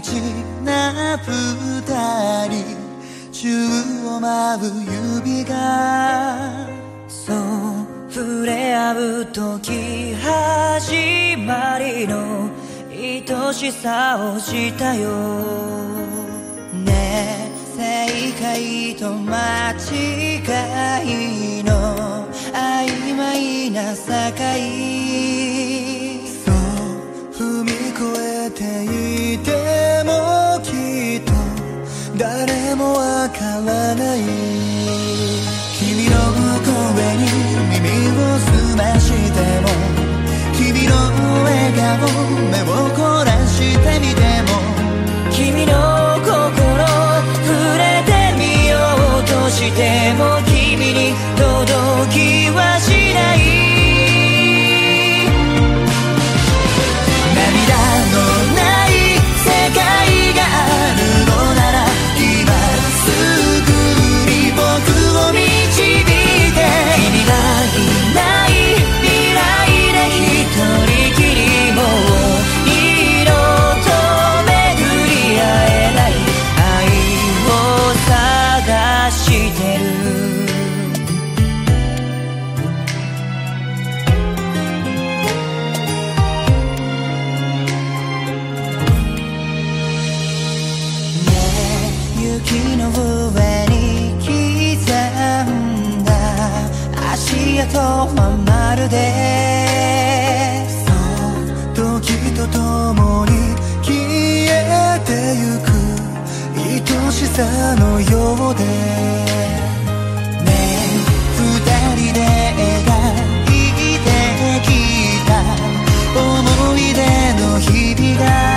ちな二人宙を舞う指がそう触れ合う時始まりの愛しさをしたよ。ねえ正解と間違いの曖昧な境。そう踏み越えていて誰もわからない。君の声に耳を澄まして。してる。雪の上に刻んだ足跡はまるで。そう時とともに消えてゆく愛しさのようで。日々が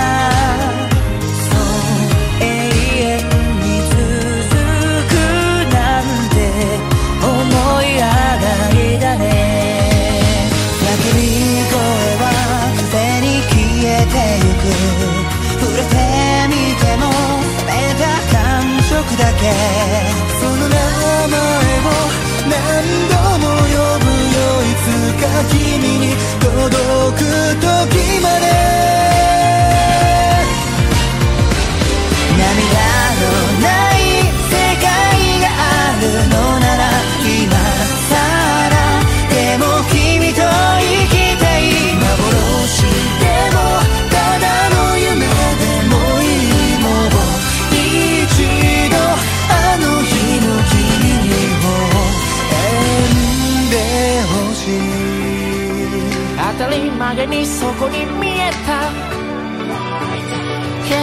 のなら今さらでも君と生きたい幻でもただの夢でもいいもう一度あの日の君にも。縁でほしい当たり前にそこに見えた。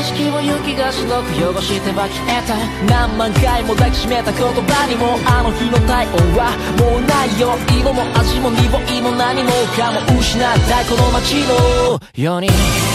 景色を雪が白く汚しては消えた。何万回も抱きしめた言葉にもあの日の体温はもうないよ。色も味も匂いも何もかも失ったこの街の。ように。